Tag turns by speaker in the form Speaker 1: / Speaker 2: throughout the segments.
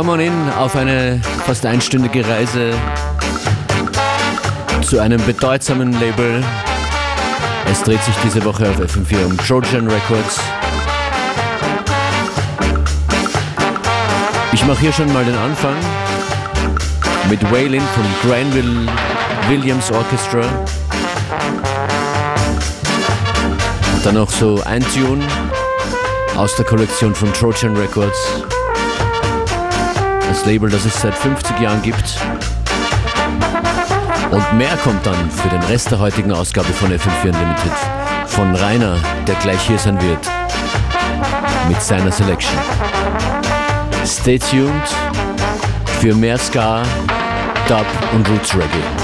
Speaker 1: Yes, come on in auf eine fast einstündige Reise zu einem bedeutsamen Label. Es dreht sich diese Woche auf FM4 um Trojan Records. Ich mache hier schon mal den Anfang mit Waylon vom Granville Williams Orchestra. Und dann noch so ein Tune aus der Kollektion von Trojan Records. Das Label, das es seit 50 Jahren gibt. Und mehr kommt dann für den Rest der heutigen Ausgabe von FM4 Unlimited von Rainer, der gleich hier sein wird, mit seiner Selection. Stay tuned für mehr Ska, Dub und Roots Reggae.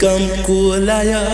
Speaker 2: کم کولایا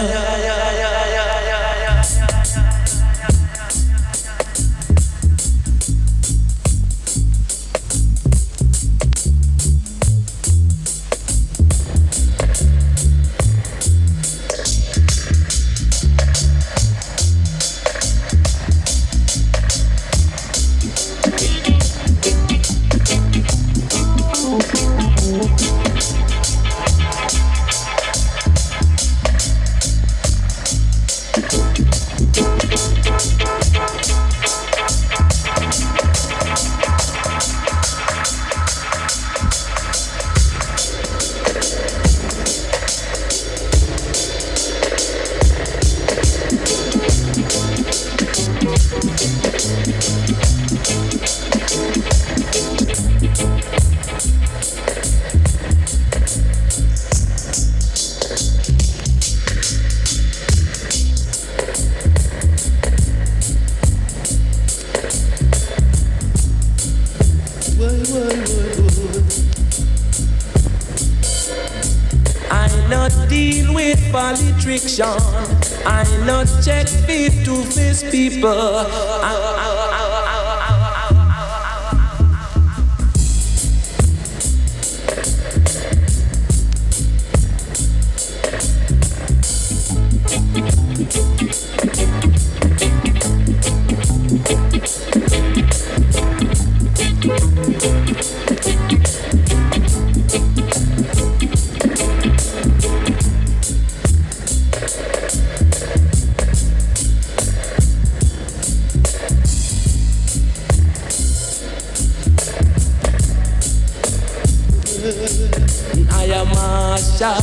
Speaker 3: I am Masha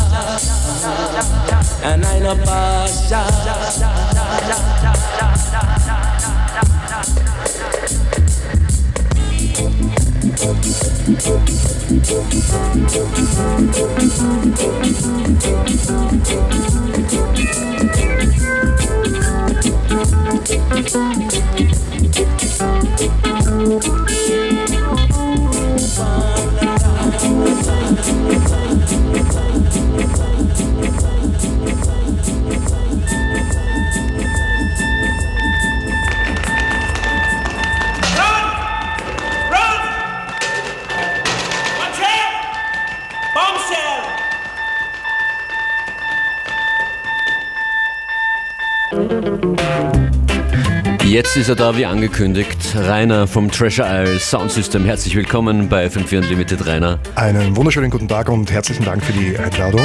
Speaker 3: and I know Pasha. Thank
Speaker 1: Jetzt ist er da wie angekündigt. Rainer vom Treasure Isle Sound System. Herzlich willkommen bei 54 Unlimited, Rainer.
Speaker 4: Einen wunderschönen guten Tag und herzlichen Dank für die Einladung.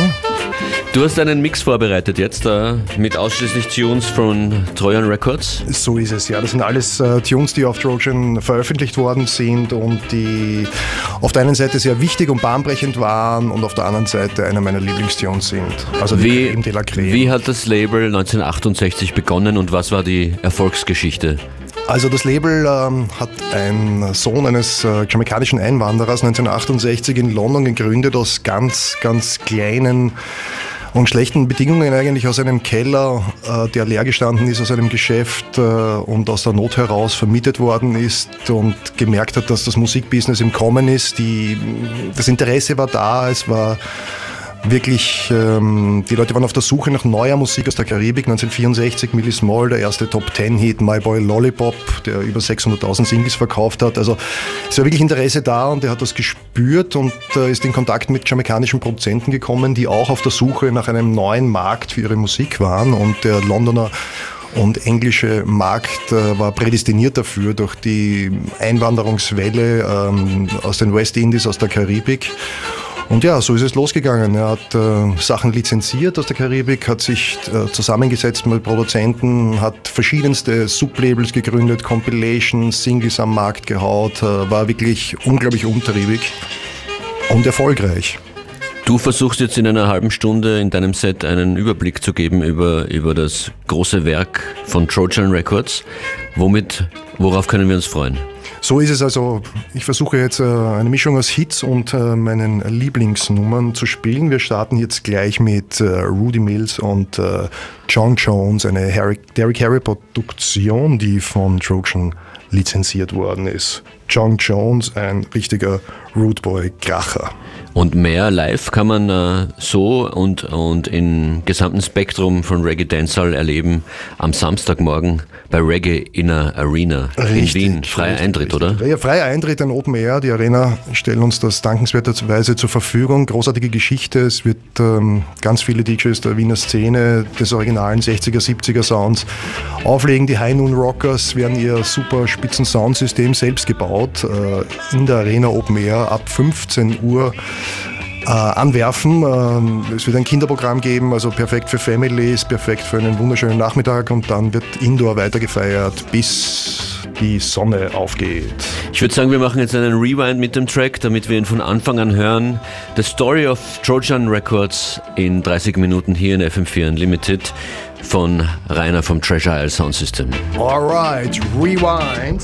Speaker 1: Du hast einen Mix vorbereitet jetzt äh, mit ausschließlich Tunes von Trojan Records.
Speaker 4: So ist es, ja. Das sind alles äh, Tunes, die auf Trojan veröffentlicht worden sind und die auf der einen Seite sehr wichtig und bahnbrechend waren und auf der anderen Seite einer meiner Lieblingstunes sind.
Speaker 1: Also wie, Creme de la Creme. Wie hat das Label 1968 begonnen und was war die Erfolgsgeschichte?
Speaker 4: Also das Label ähm, hat ein Sohn eines äh, jamaikanischen Einwanderers 1968 in London gegründet aus ganz, ganz kleinen und schlechten Bedingungen eigentlich aus einem Keller, äh, der leer gestanden ist, aus einem Geschäft äh, und aus der Not heraus vermietet worden ist und gemerkt hat, dass das Musikbusiness im Kommen ist. Die, das Interesse war da, es war wirklich, ähm, die Leute waren auf der Suche nach neuer Musik aus der Karibik. 1964 Millie Small, der erste Top Ten Hit, My Boy Lollipop, der über 600.000 Singles verkauft hat. Also es war wirklich Interesse da und er hat das gespürt und äh, ist in Kontakt mit jamaikanischen Produzenten gekommen, die auch auf der Suche nach einem neuen Markt für ihre Musik waren und der Londoner und englische Markt äh, war prädestiniert dafür durch die Einwanderungswelle ähm, aus den West Indies, aus der Karibik. Und ja, so ist es losgegangen. Er hat äh, Sachen lizenziert aus der Karibik, hat sich äh, zusammengesetzt mit Produzenten, hat verschiedenste Sublabels gegründet, Compilations, Singles am Markt gehaut, äh, war wirklich unglaublich umtriebig und erfolgreich.
Speaker 1: Du versuchst jetzt in einer halben Stunde in deinem Set einen Überblick zu geben über, über das große Werk von Trojan Records. Womit, worauf können wir uns freuen?
Speaker 4: So ist es also. Ich versuche jetzt äh, eine Mischung aus Hits und äh, meinen Lieblingsnummern zu spielen. Wir starten jetzt gleich mit äh, Rudy Mills und John Jones, eine Harry, Derrick Harry Produktion, die von Trojan lizenziert worden ist. John Jones, ein richtiger Rootboy-Kracher.
Speaker 1: Und mehr live kann man äh, so und, und im gesamten Spektrum von Reggae Dancehall erleben am Samstagmorgen bei Reggae in der Arena richtig, in Wien. Freier richtig, Eintritt, richtig. oder?
Speaker 4: Ja, freier Eintritt, ein Open Air. Die Arena stellen uns das dankenswerterweise zur Verfügung. Großartige Geschichte. Es wird ähm, ganz viele DJs der Wiener Szene des originalen 60er, 70er Sounds auflegen. Die High Noon Rockers werden ihr super spitzen Soundsystem selbst gebaut äh, in der Arena Open Air ab 15 Uhr äh, anwerfen. Ähm, es wird ein Kinderprogramm geben, also perfekt für Families, perfekt für einen wunderschönen Nachmittag und dann wird Indoor weitergefeiert bis die Sonne aufgeht.
Speaker 1: Ich würde sagen, wir machen jetzt einen Rewind mit dem Track, damit wir ihn von Anfang an hören. The Story of Trojan Records in 30 Minuten hier in FM4 Unlimited von Rainer vom Treasure Isle Sound System.
Speaker 4: Alright, Rewind.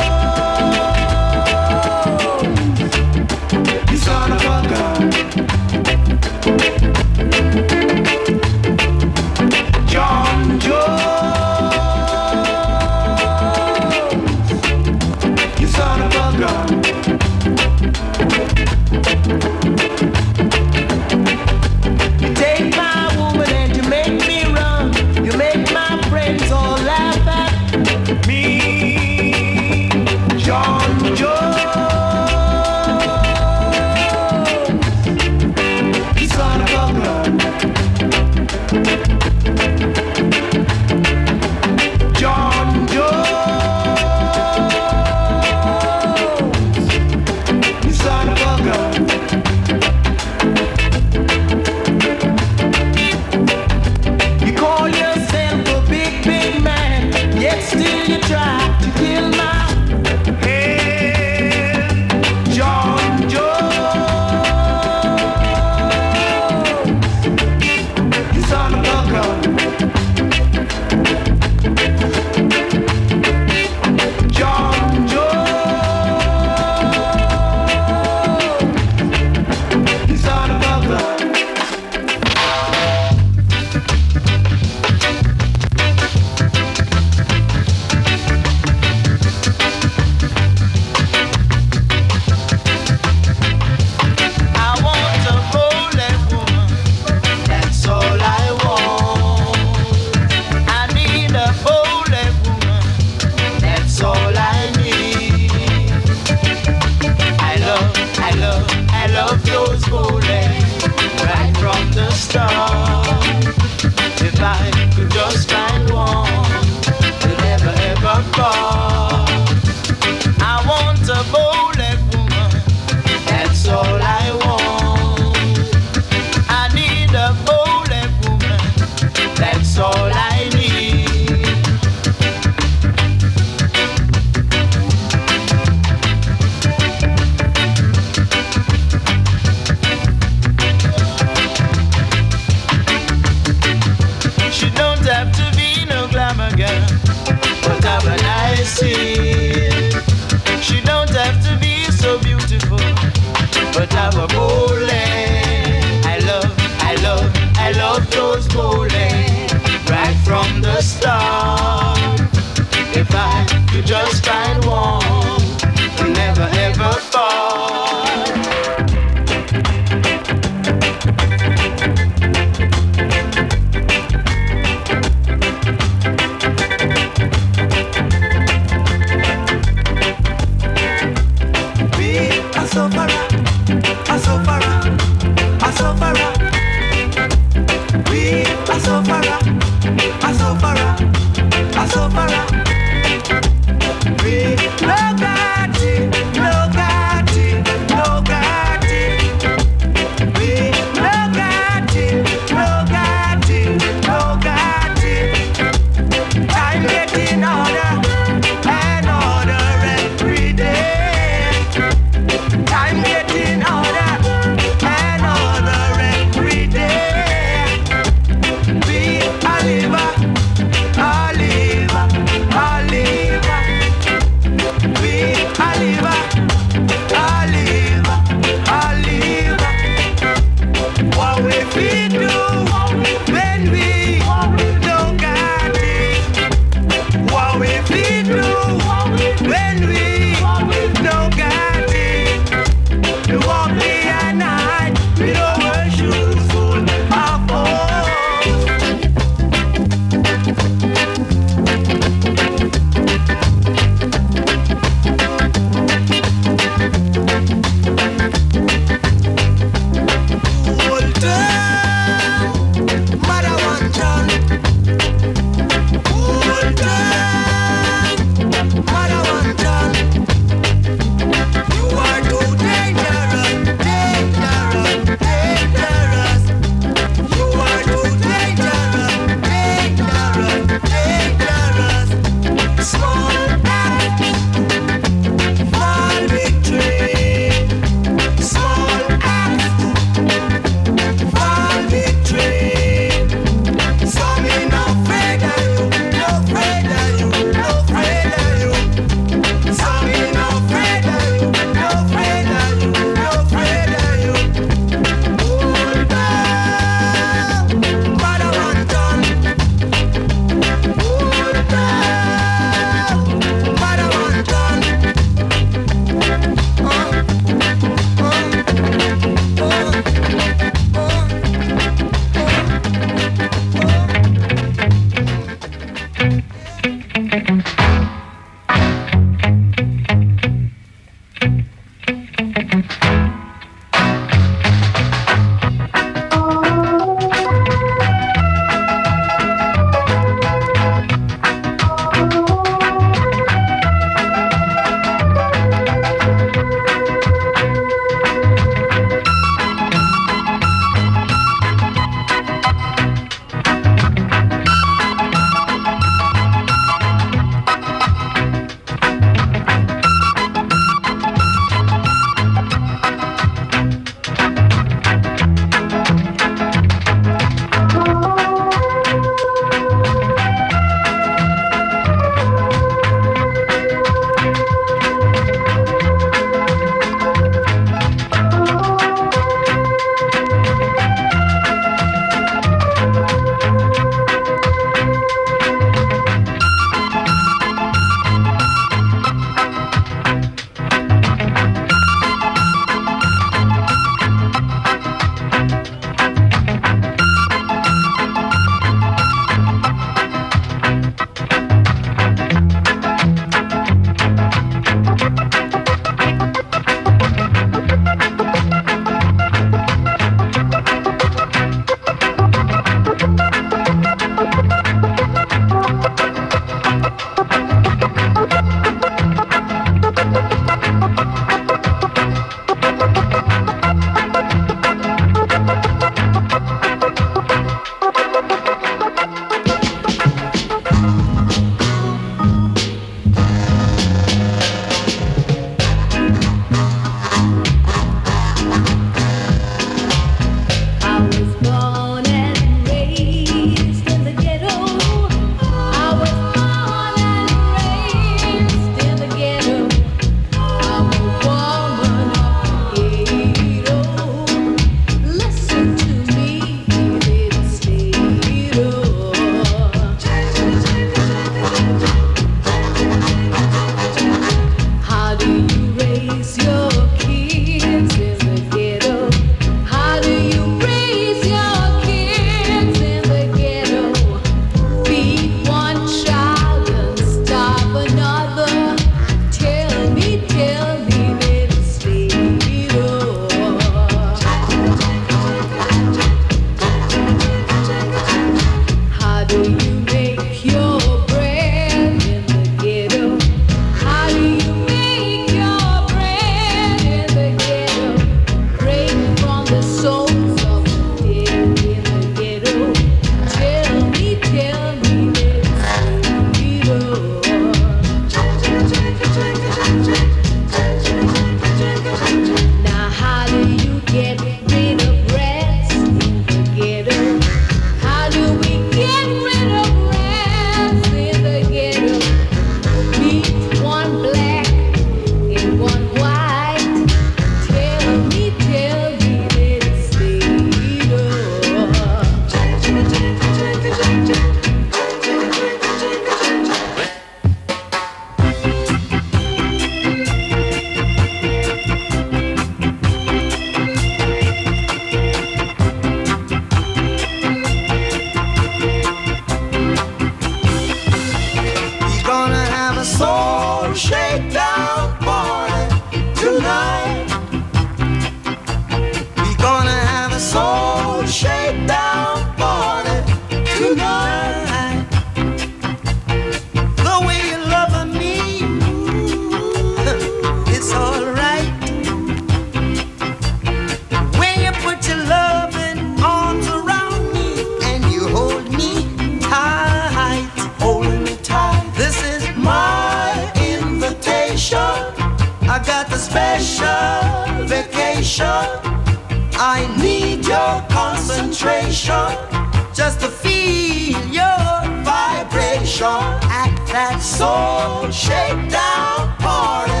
Speaker 5: concentration just to feel your vibration at that soul shakedown party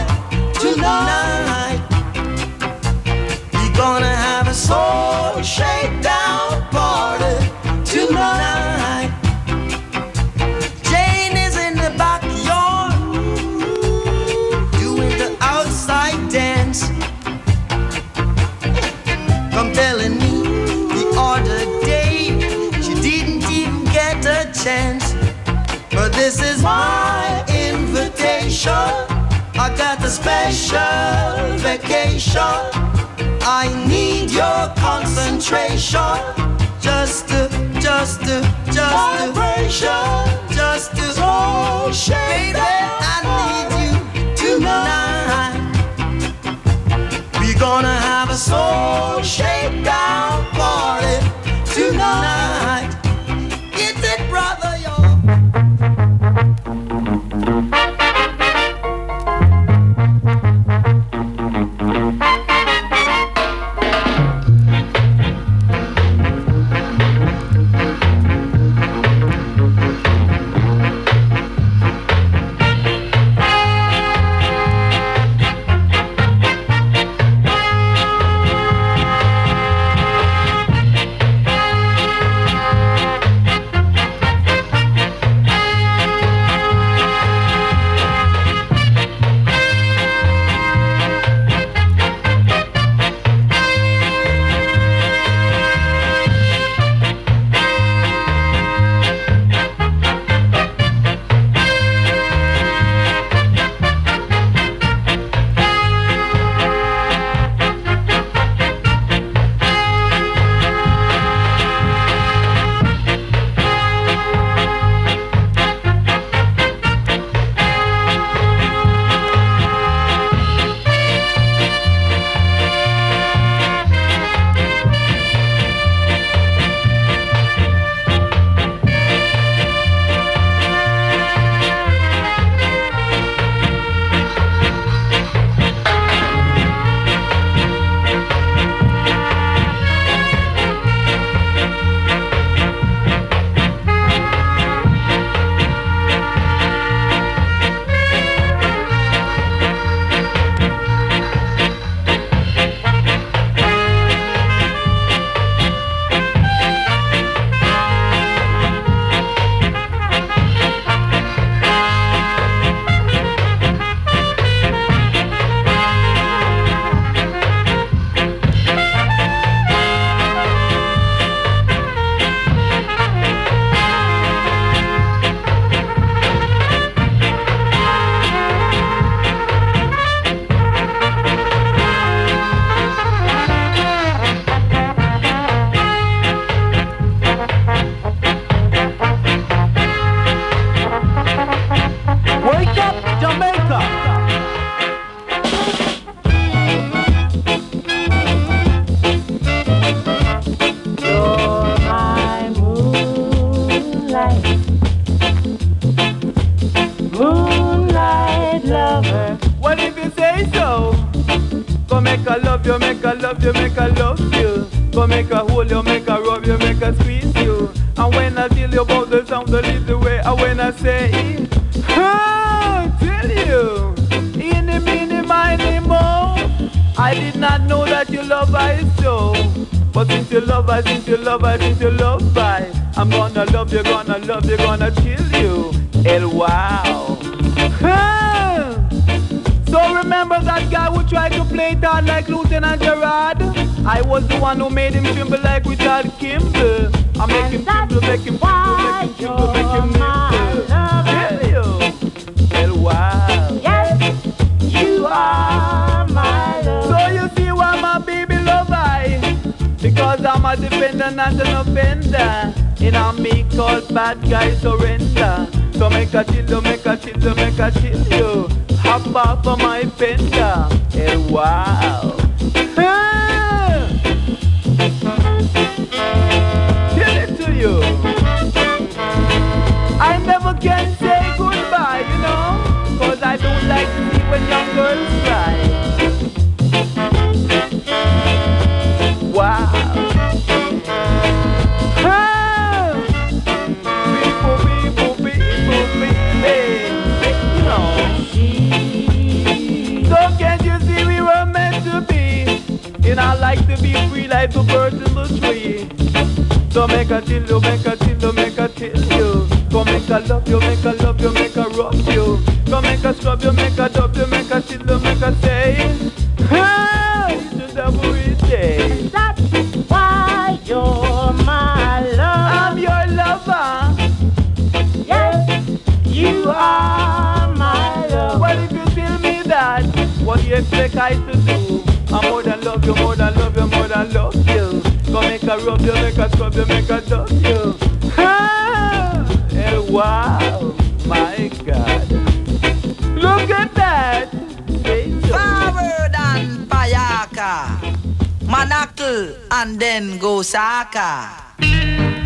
Speaker 5: tonight. We gonna a special vacation. I need your concentration. Just a, just a, just vibration. Just a, so shade. I need you tonight. We're gonna have a soul shakedown party tonight. I say, oh, tell you, in the mini miny. I did not know that you love I so. But since you love I, since you love I, since you love I, I'm gonna love you, gonna love you, gonna kill you. El wow. So remember that guy who tried to play it hard like Lieutenant Gerard? I was the one who made him tremble like Richard Kimble. I make him tremble, make him tremble, make him tremble, make him tremble. and an offender. In a me called bad guy surrender. So make a chill, make a chill, make a chill, you. Hop off of my fender. Hey, wow. Be free like the birds in the tree. So make a chill you, make a chill you, make a chill you. Go make a love you, make a love you, make a rock you. Go make a scrub you, make a dub you, make a chill you, make a say. Ah, you should have we say.
Speaker 6: That's why you're my love.
Speaker 5: I'm your lover.
Speaker 6: Yes, you are my love.
Speaker 5: Well, if you tell me that, what do you expect I to do? I'm more than love you, more than Go you, eh, wow, my God. Look at that.
Speaker 7: Forward and Payaka. Manakl and then Gosaka. Stop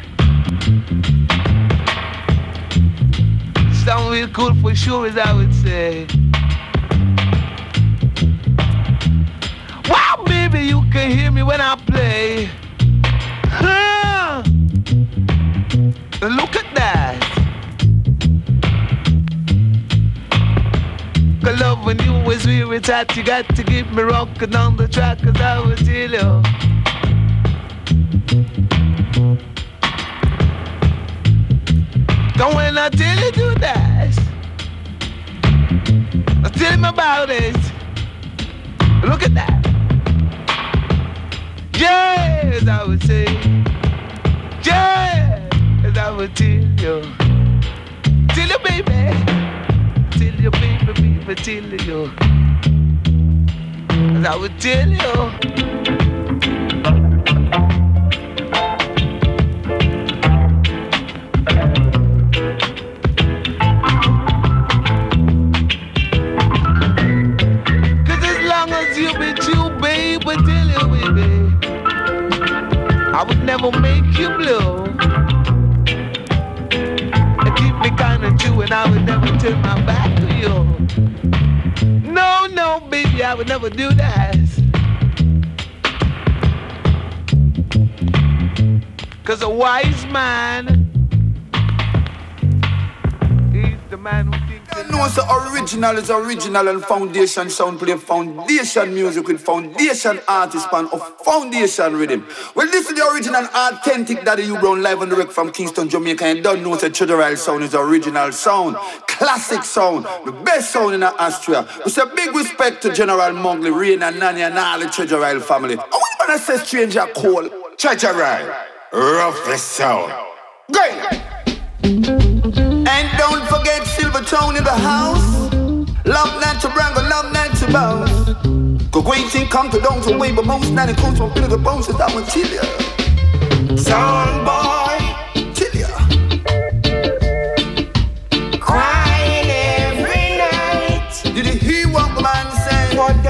Speaker 7: track, cause I will tell you. Don't when I play. Huh. Look at that. Cause love when you always wear with that,
Speaker 8: you got to keep me rockin' on the track, cause I would tell you do that, I tell him about it. Look at that. Yes, I would say. Yes, I would tell you. Tell you, baby. Tell you, baby, baby, tell you. I would tell you. Never make you blue. And keep me kinda true, and I would never turn my back to you. No, no, baby, I would never do that. Cause a wise man, he's the man who thinks.
Speaker 9: the original is original and foundation sound play foundation music with foundation artist pan of foundation rhythm. Well, this is the original authentic Daddy U Brown live on the wreck from Kingston, Jamaica. And don't know that Treasure sound is original sound, classic sound, the best sound in Austria. With a big respect to General Mowgli, Rain and Nanny and all the Isle family. I want to say Stranger Cole Isle, roughest sound. Great. And don't forget Silvertone in the house. Love not to brangle, love not to bounce. Go great thing come to down to way, but most not it comes from the bones that I will tell ya. Sound boy, tell ya.
Speaker 6: Crying every night.
Speaker 9: Did you hear what the man said?
Speaker 6: What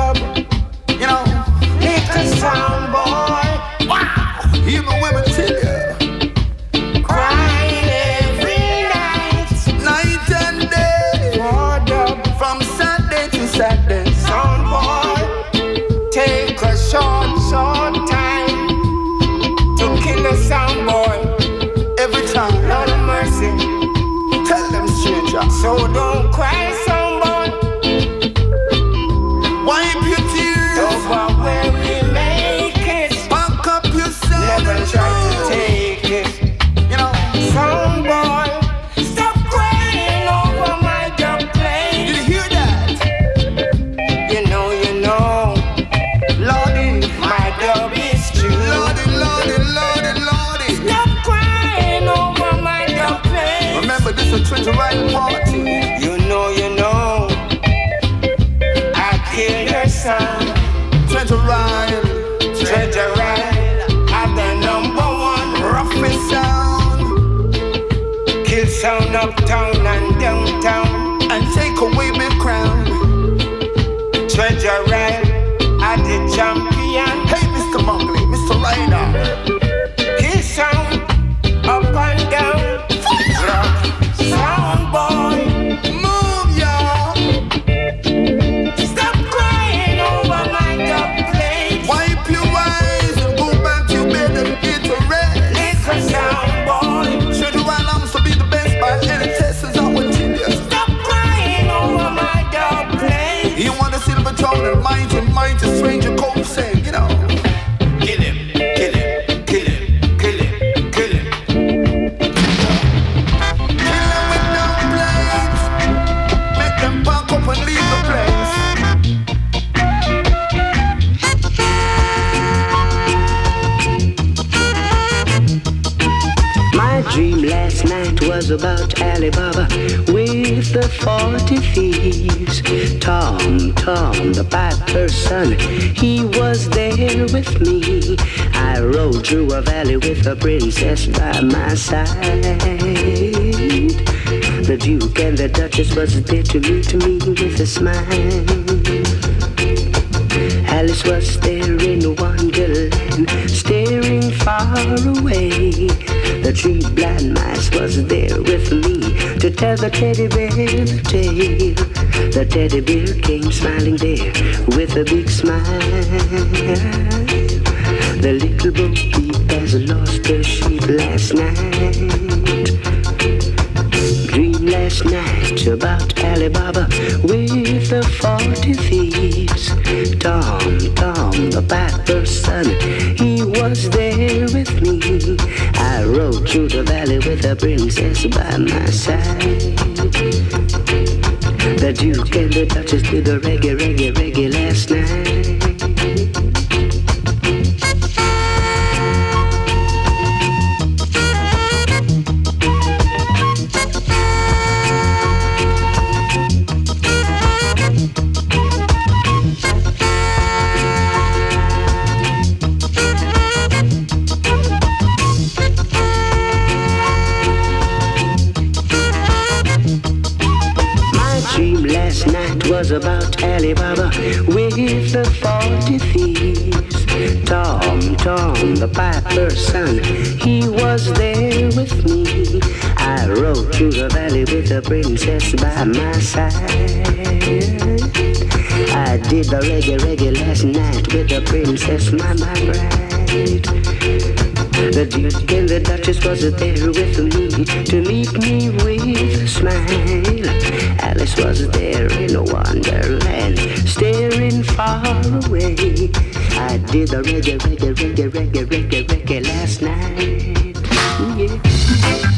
Speaker 6: uptown and
Speaker 9: and mighty, mighty Stranger Cole saying, you know.
Speaker 6: Kill him, kill him, kill him, kill him, kill him.
Speaker 9: Kill them with no blades. Make them pack up and leave the place.
Speaker 10: My dream last night was about Tom, the piper's son, he was there with me. I rode through a valley with a princess by my side. The Duke and the Duchess was there to meet me with a smile. Alice was there in Wonderland, staring far away. The three blind mice was there with me to tell the teddy bear the tale. The teddy bear came smiling there with a big smile. The little bo peep has lost her sheep last night dream last night about Alibaba with the forty thieves. Tom, Tom, the piper's son, he was there with me. I rode through the valley with the princess by my side. The Duke and the Duchess did the reggae, reggae, reggae last night. Piper's son, he was there with me. I rode through the valley with the princess by my side. I did the reggae, reggae last night with the princess, my, my bride. The Duke and the Duchess was there with me to meet me with a smile. Alice was there in a wonderland, staring far away. I did the reggae, reggae, reggae, reggae, reggae, reggae last night. Yeah.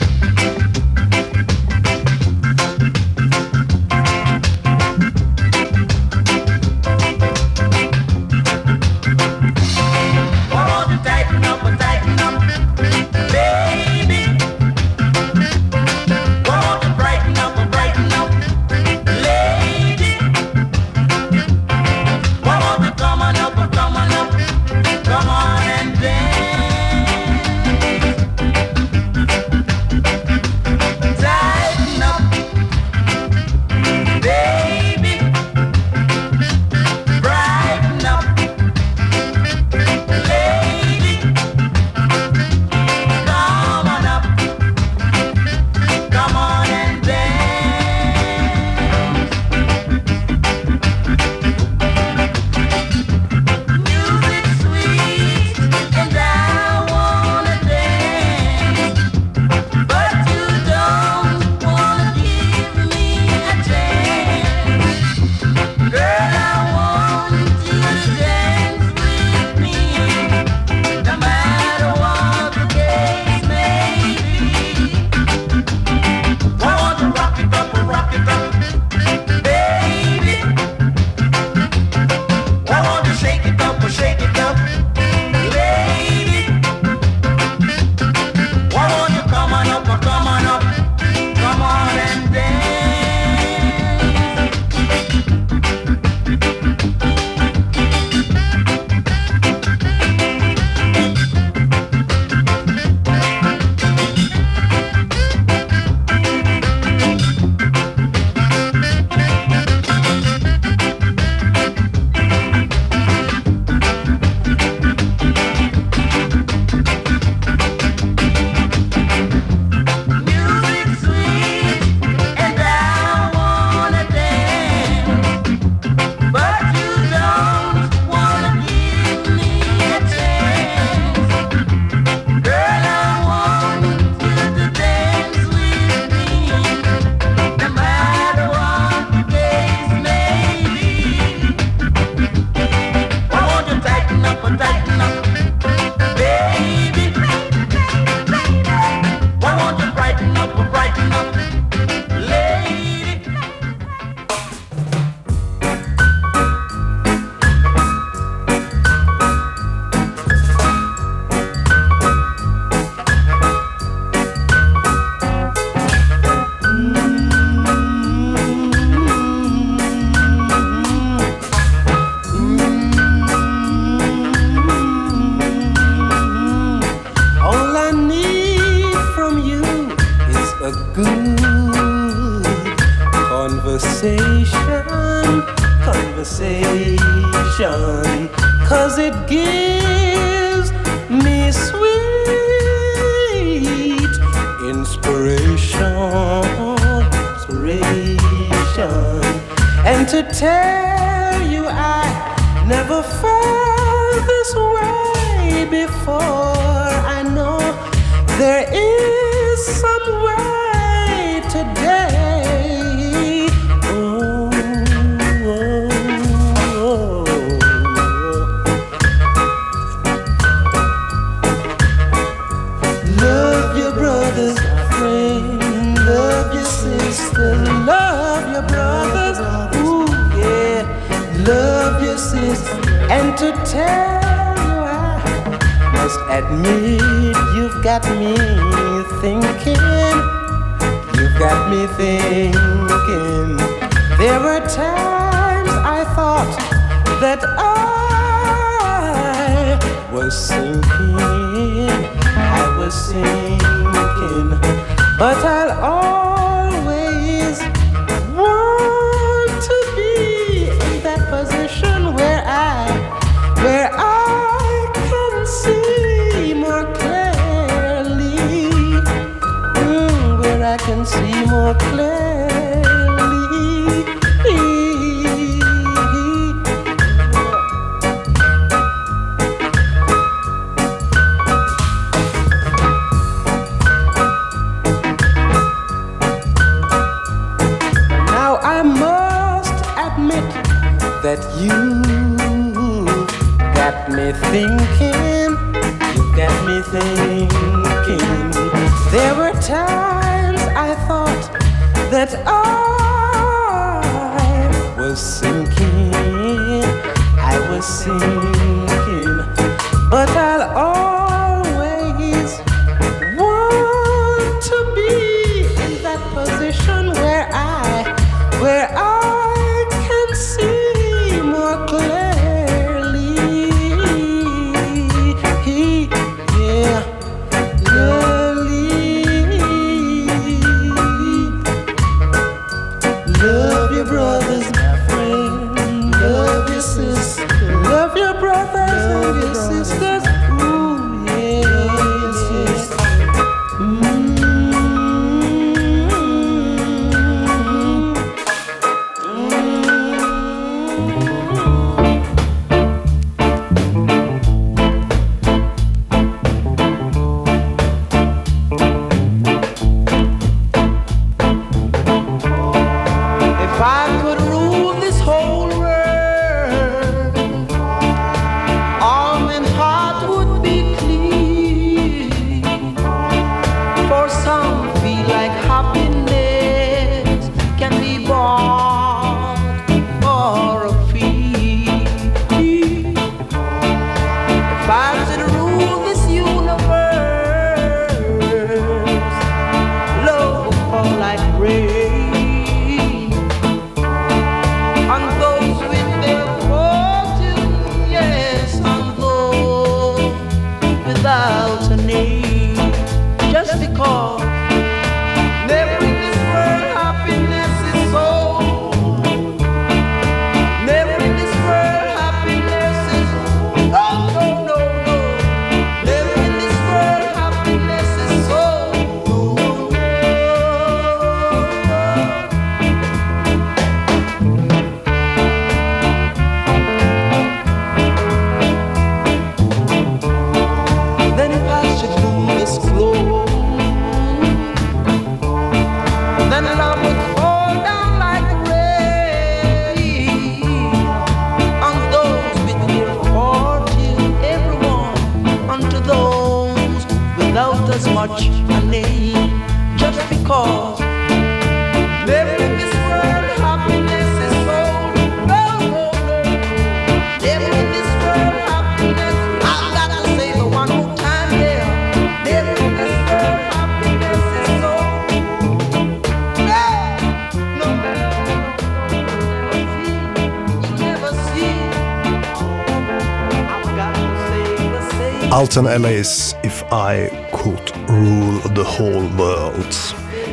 Speaker 4: Alton Ellis, If I Could Rule the Whole World.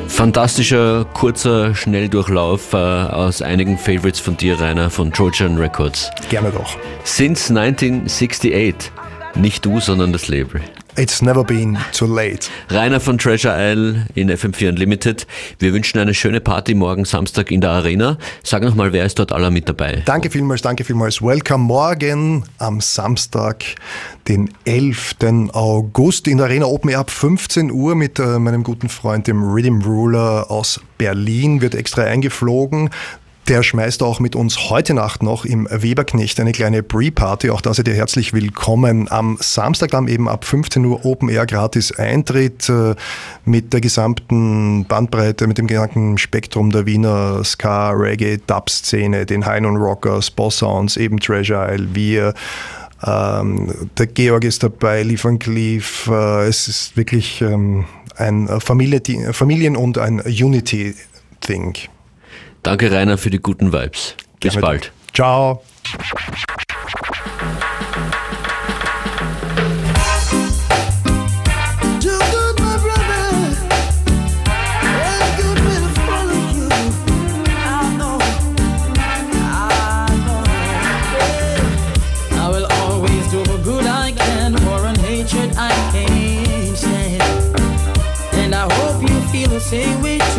Speaker 1: Fantastischer, kurzer Schnelldurchlauf äh, aus einigen Favorites von dir, Rainer, von Trojan Records.
Speaker 4: Gerne doch.
Speaker 1: Since 1968. Nicht du, sondern das Label.
Speaker 4: It's never been too late.
Speaker 1: Rainer von Treasure Isle in FM4 Unlimited. Wir wünschen eine schöne Party morgen Samstag in der Arena. Sag nochmal, wer ist dort aller mit dabei?
Speaker 4: Danke vielmals, danke vielmals. Welcome morgen am Samstag, den 11. August in der Arena Open Air ab 15 Uhr mit äh, meinem guten Freund, dem Rhythm Ruler aus Berlin, wird extra eingeflogen. Der schmeißt auch mit uns heute Nacht noch im Weberknecht eine kleine Pre-Party. Auch da seid ihr herzlich willkommen. Am Samstag dann eben ab 15 Uhr Open Air gratis Eintritt äh, mit der gesamten Bandbreite, mit dem gesamten Spektrum der Wiener Ska, Reggae, Dub-Szene, den High Non Rockers, Boss Sounds, eben Treasure Isle, wir. Ähm, der Georg ist dabei, Lee Van Cleef. Äh, es ist wirklich ähm, ein Familie, Familien- und ein Unity-Thing.
Speaker 1: Danke, Rainer, für die guten Vibes. Bis
Speaker 4: Gerne.
Speaker 1: bald.
Speaker 4: Ciao.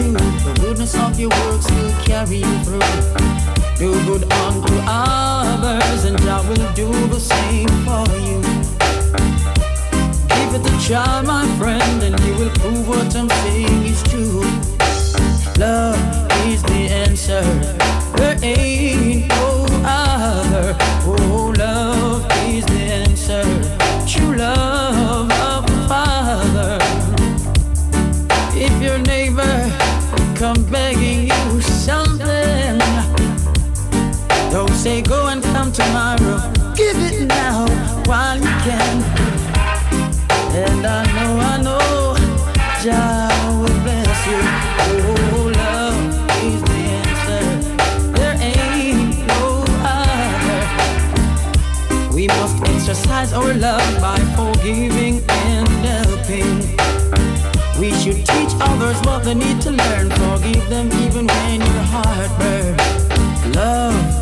Speaker 7: Too.
Speaker 11: The goodness of your works will carry you through. Do good unto others, and I will do the same for you. Give it a try, my friend, and you will prove what I'm saying is true. Love is the answer. There ain't no other. Oh, love is the answer. True love come begging you something, don't say go and come tomorrow. Give it now while you can. And I know, I know, Jah will bless you. Oh, love is the answer. There ain't no other. We must exercise our love by forgiving others what they need to learn. Forgive them even when your heart burns. Love,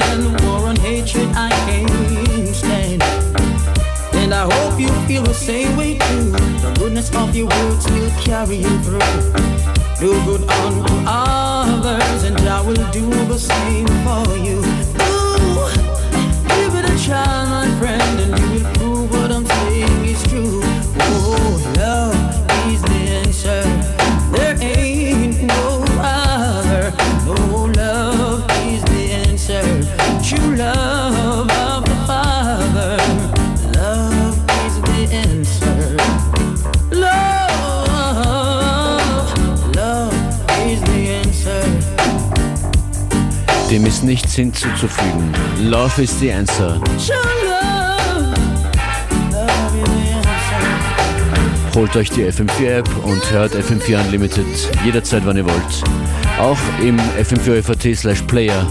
Speaker 11: good War and hatred I can't stand. And I hope you feel the same way too. The goodness of your words will carry you through. Do good unto others, and I will do the same for you. Ooh, give it a try, my friend, and you will
Speaker 1: Dem ist nichts hinzuzufügen. Love is the answer. Holt euch die FM4-App und hört FM4 Unlimited jederzeit, wann ihr wollt. Auch im FM4FAT slash Player.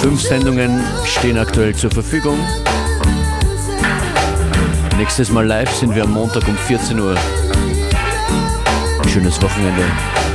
Speaker 1: Fünf Sendungen stehen aktuell zur Verfügung. Nächstes Mal live sind wir am Montag um 14 Uhr. Schönes Wochenende.